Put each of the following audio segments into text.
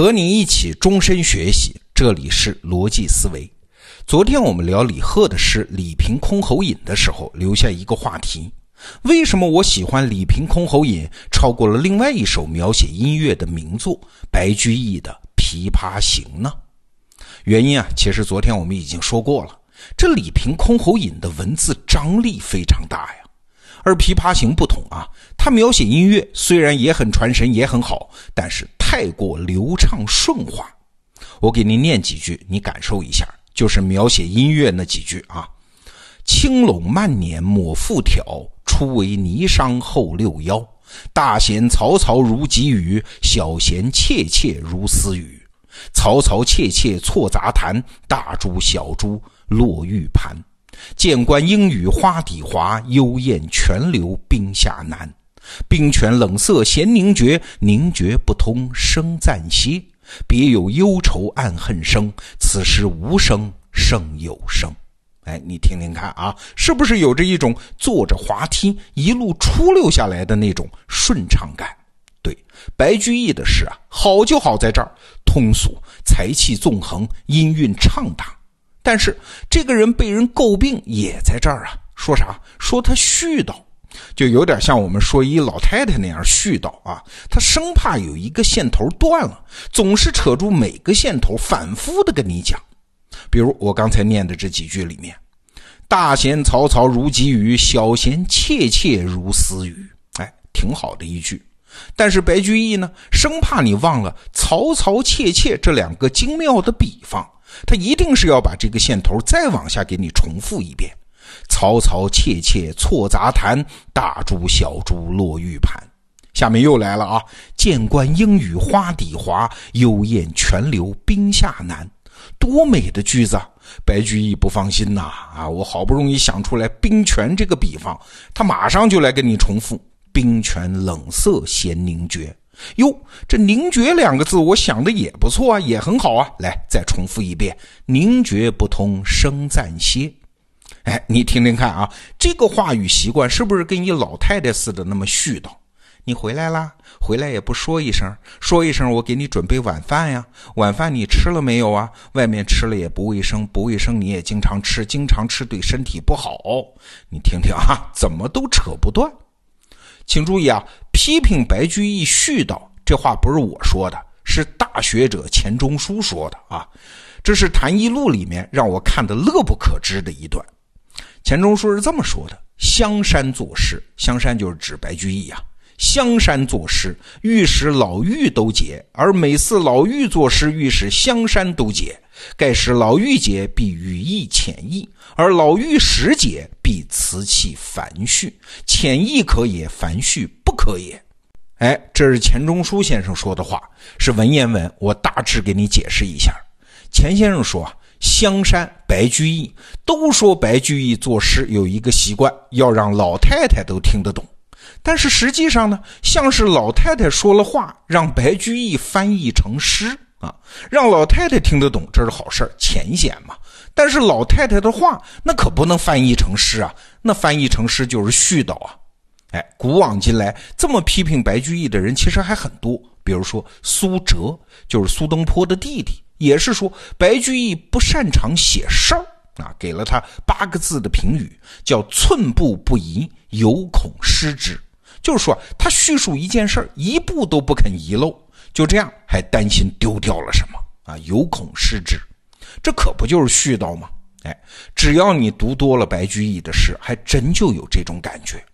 和你一起终身学习，这里是逻辑思维。昨天我们聊李贺的诗《李瓶箜篌引》的时候，留下一个话题：为什么我喜欢《李瓶箜篌引》超过了另外一首描写音乐的名作白居易的《琵琶行》呢？原因啊，其实昨天我们已经说过了。这《李瓶箜篌引》的文字张力非常大呀，而《琵琶行》不同啊，它描写音乐虽然也很传神，也很好，但是。太过流畅顺滑，我给您念几句，你感受一下，就是描写音乐那几句啊。青垄万年抹复挑，初为霓裳后六幺。大弦嘈嘈如急雨，小弦切切如私语。嘈嘈切切错杂弹，大珠小珠落玉盘。剑关莺语花底滑，幽咽泉流冰下难。冰泉冷涩弦凝绝，凝绝不通声暂歇。别有忧愁暗恨生，此时无声胜有声。哎，你听听看啊，是不是有着一种坐着滑梯一路出溜下来的那种顺畅感？对，白居易的诗啊，好就好在这儿，通俗，才气纵横，音韵畅达。但是这个人被人诟病也在这儿啊，说啥？说他絮叨。就有点像我们说一老太太那样絮叨啊，她生怕有一个线头断了，总是扯住每个线头，反复的跟你讲。比如我刚才念的这几句里面，“大弦嘈嘈如急雨，小弦切切如私语”，哎，挺好的一句。但是白居易呢，生怕你忘了“嘈嘈切切”这两个精妙的比方，他一定是要把这个线头再往下给你重复一遍。嘈嘈切切错杂弹，大珠小珠落玉盘。下面又来了啊！剑关应与花底滑，幽咽泉流冰下难。多美的句子！白居易不放心呐啊！我好不容易想出来冰泉这个比方，他马上就来跟你重复：冰泉冷涩弦凝绝。哟，这凝绝两个字，我想的也不错啊，也很好啊。来，再重复一遍：凝绝不通声暂歇。哎，你听听看啊，这个话语习惯是不是跟一老太太似的那么絮叨？你回来啦，回来也不说一声，说一声我给你准备晚饭呀。晚饭你吃了没有啊？外面吃了也不卫生，不卫生你也经常吃，经常吃对身体不好。你听听啊，怎么都扯不断。请注意啊，批评白居易絮叨这话不是我说的，是大学者钱钟书说的啊。这是《谈艺录》里面让我看的乐不可支的一段。钱钟书是这么说的：“香山作诗，香山就是指白居易啊。香山作诗，欲使老妪都解；而每次老妪作诗，欲使香山都解。盖使老妪解，必语意浅意；而老妪实解，必词气繁絮。浅意可也，繁絮不可也。”哎，这是钱钟书先生说的话，是文言文，我大致给你解释一下。钱先生说啊。香山、白居易都说白居易作诗有一个习惯，要让老太太都听得懂。但是实际上呢，像是老太太说了话，让白居易翻译成诗啊，让老太太听得懂，这是好事儿，浅显嘛。但是老太太的话，那可不能翻译成诗啊，那翻译成诗就是絮叨啊。哎，古往今来，这么批评白居易的人其实还很多，比如说苏辙，就是苏东坡的弟弟。也是说白居易不擅长写事儿啊，给了他八个字的评语，叫寸步不移，有恐失之。就是说他叙述一件事儿，一步都不肯遗漏，就这样还担心丢掉了什么啊，有恐失之。这可不就是絮叨吗？哎，只要你读多了白居易的诗，还真就有这种感觉。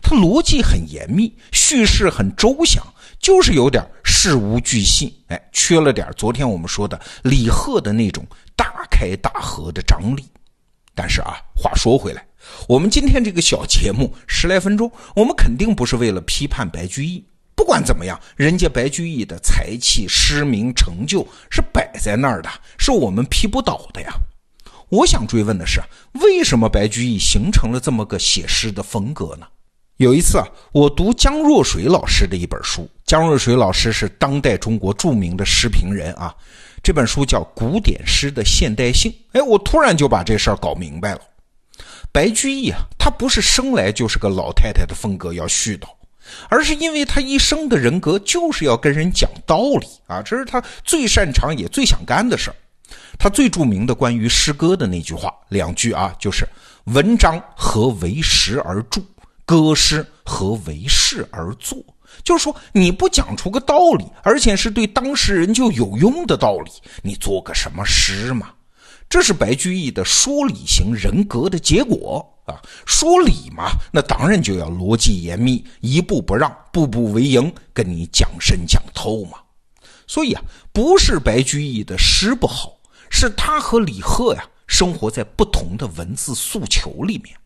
他逻辑很严密，叙事很周详。就是有点事无巨细，哎，缺了点昨天我们说的李贺的那种大开大合的张力。但是啊，话说回来，我们今天这个小节目十来分钟，我们肯定不是为了批判白居易。不管怎么样，人家白居易的才气、诗名、成就是摆在那儿的，是我们批不倒的呀。我想追问的是，为什么白居易形成了这么个写诗的风格呢？有一次啊，我读江若水老师的一本书。江若水老师是当代中国著名的诗评人啊。这本书叫《古典诗的现代性》。哎，我突然就把这事儿搞明白了。白居易啊，他不是生来就是个老太太的风格要絮叨，而是因为他一生的人格就是要跟人讲道理啊，这是他最擅长也最想干的事儿。他最著名的关于诗歌的那句话，两句啊，就是“文章何为时而著，歌诗何为事而作”。就是说，你不讲出个道理，而且是对当事人就有用的道理，你做个什么诗嘛？这是白居易的说理型人格的结果啊！说理嘛，那当然就要逻辑严密，一步不让，步步为营，跟你讲深讲透嘛。所以啊，不是白居易的诗不好，是他和李贺呀生活在不同的文字诉求里面。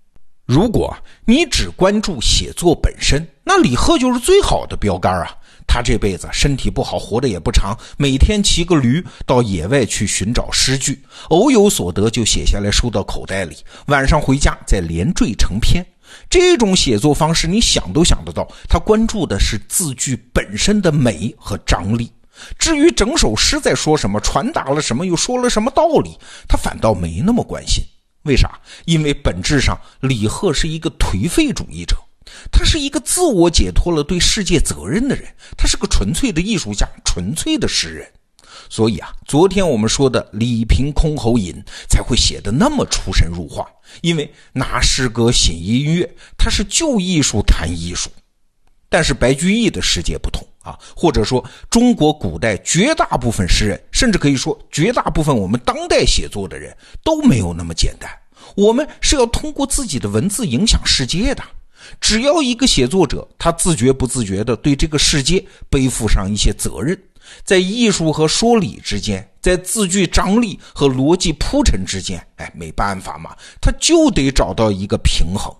如果你只关注写作本身，那李贺就是最好的标杆啊！他这辈子身体不好，活得也不长，每天骑个驴到野外去寻找诗句，偶有所得就写下来收到口袋里，晚上回家再连缀成篇。这种写作方式，你想都想得到，他关注的是字句本身的美和张力。至于整首诗在说什么，传达了什么，又说了什么道理，他反倒没那么关心。为啥？因为本质上，李贺是一个颓废主义者，他是一个自我解脱了对世界责任的人，他是个纯粹的艺术家，纯粹的诗人。所以啊，昨天我们说的《李凭箜篌引》才会写得那么出神入化，因为拿诗歌写音乐，他是就艺术谈艺术。但是白居易的世界不同啊，或者说中国古代绝大部分诗人，甚至可以说绝大部分我们当代写作的人都没有那么简单。我们是要通过自己的文字影响世界的。只要一个写作者他自觉不自觉地对这个世界背负上一些责任，在艺术和说理之间，在字句张力和逻辑铺陈之间，哎，没办法嘛，他就得找到一个平衡。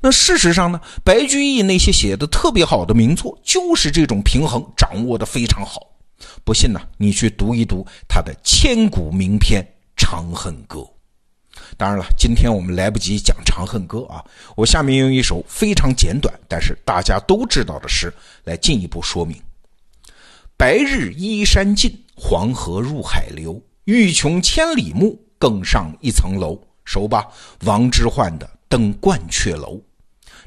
那事实上呢，白居易那些写的特别好的名作，就是这种平衡掌握的非常好。不信呢，你去读一读他的千古名篇《长恨歌》。当然了，今天我们来不及讲《长恨歌》啊，我下面用一首非常简短，但是大家都知道的诗来进一步说明：白日依山尽，黄河入海流。欲穷千里目，更上一层楼。熟吧？王之涣的《登鹳雀楼》。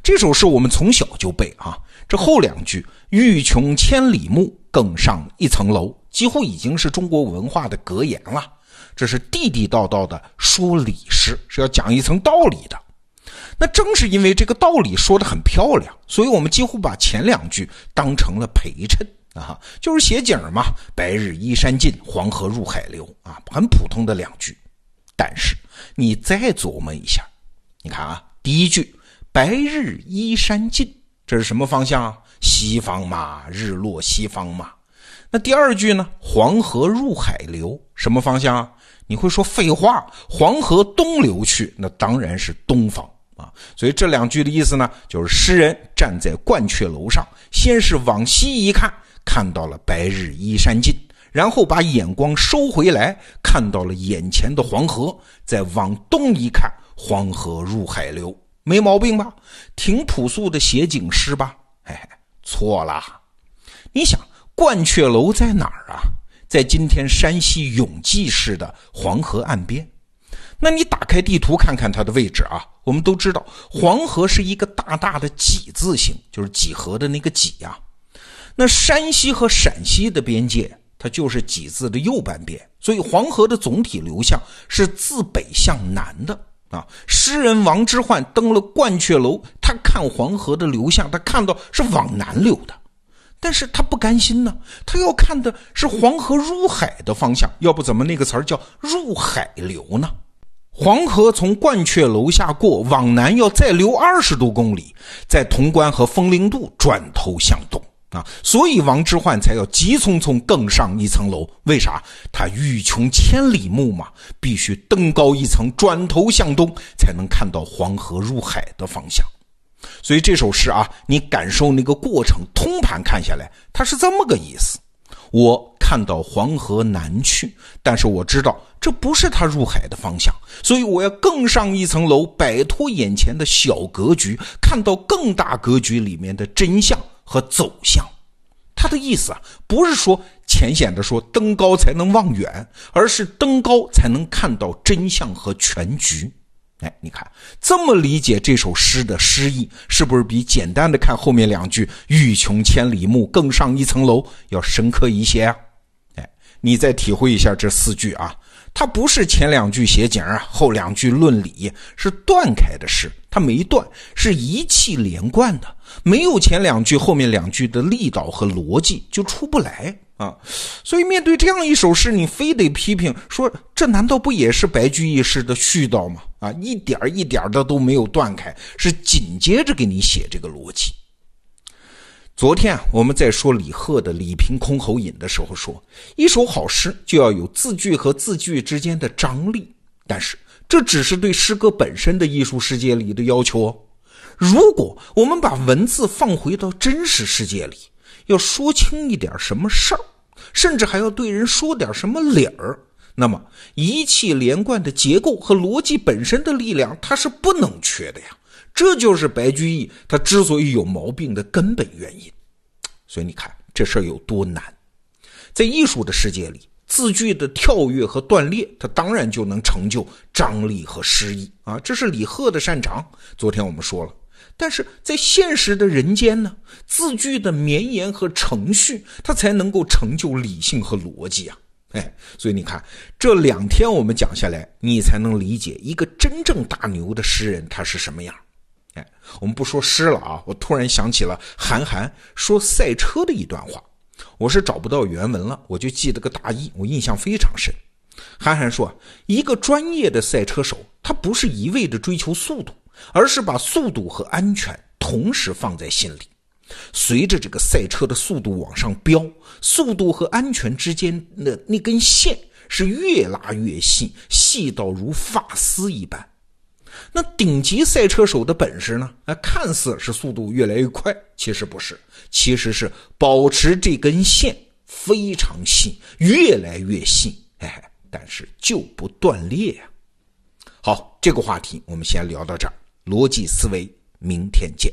这首诗我们从小就背啊，这后两句“欲穷千里目，更上一层楼”几乎已经是中国文化的格言了。这是地地道道的说理诗，是要讲一层道理的。那正是因为这个道理说的很漂亮，所以我们几乎把前两句当成了陪衬啊，就是写景嘛，“白日依山尽，黄河入海流”啊，很普通的两句。但是你再琢磨一下，你看啊，第一句。白日依山尽，这是什么方向啊？西方嘛，日落西方嘛。那第二句呢？黄河入海流，什么方向啊？你会说废话，黄河东流去，那当然是东方啊。所以这两句的意思呢，就是诗人站在鹳雀楼上，先是往西一看，看到了白日依山尽，然后把眼光收回来，看到了眼前的黄河，再往东一看，黄河入海流。没毛病吧？挺朴素的写景诗吧？哎，错了。你想，鹳雀楼在哪儿啊？在今天山西永济市的黄河岸边。那你打开地图看看它的位置啊。我们都知道，黄河是一个大大的几字形，就是几何的那个几呀。那山西和陕西的边界，它就是几字的右半边，所以黄河的总体流向是自北向南的。啊，诗人王之涣登了鹳雀楼，他看黄河的流向，他看到是往南流的，但是他不甘心呢，他要看的是黄河入海的方向，要不怎么那个词儿叫入海流呢？黄河从鹳雀楼下过，往南要再流二十多公里，在潼关和风陵渡转头向东。啊，所以王之涣才要急匆匆更上一层楼。为啥？他欲穷千里目嘛，必须登高一层，转头向东，才能看到黄河入海的方向。所以这首诗啊，你感受那个过程，通盘看下来，它是这么个意思：我看到黄河南去，但是我知道这不是它入海的方向，所以我要更上一层楼，摆脱眼前的小格局，看到更大格局里面的真相。和走向，他的意思啊，不是说浅显的说登高才能望远，而是登高才能看到真相和全局。哎，你看这么理解这首诗的诗意，是不是比简单的看后面两句“欲穷千里目，更上一层楼”要深刻一些啊？哎，你再体会一下这四句啊，它不是前两句写景啊，后两句论理，是断开的诗，它没断，是一气连贯的，没有前两句后面两句的力道和逻辑就出不来。啊，所以面对这样一首诗，你非得批评说，这难道不也是白居易诗的絮叨吗？啊，一点一点的都没有断开，是紧接着给你写这个逻辑。昨天啊，我们在说李贺的《李凭箜篌引》的时候，说一首好诗就要有字句和字句之间的张力，但是这只是对诗歌本身的艺术世界里的要求哦。如果我们把文字放回到真实世界里，要说清一点什么事儿。甚至还要对人说点什么理儿，那么一气连贯的结构和逻辑本身的力量，它是不能缺的呀。这就是白居易他之所以有毛病的根本原因。所以你看这事儿有多难，在艺术的世界里，字句的跳跃和断裂，它当然就能成就张力和诗意啊，这是李贺的擅长。昨天我们说了。但是在现实的人间呢，字句的绵延和程序，它才能够成就理性和逻辑啊！哎，所以你看这两天我们讲下来，你才能理解一个真正大牛的诗人他是什么样。哎，我们不说诗了啊，我突然想起了韩寒说赛车的一段话，我是找不到原文了，我就记得个大意，我印象非常深。韩寒说，一个专业的赛车手，他不是一味的追求速度。而是把速度和安全同时放在心里，随着这个赛车的速度往上飙，速度和安全之间的那根线是越拉越细，细到如发丝一般。那顶级赛车手的本事呢？哎，看似是速度越来越快，其实不是，其实是保持这根线非常细，越来越细，哎，但是就不断裂呀。好，这个话题我们先聊到这儿。逻辑思维，明天见。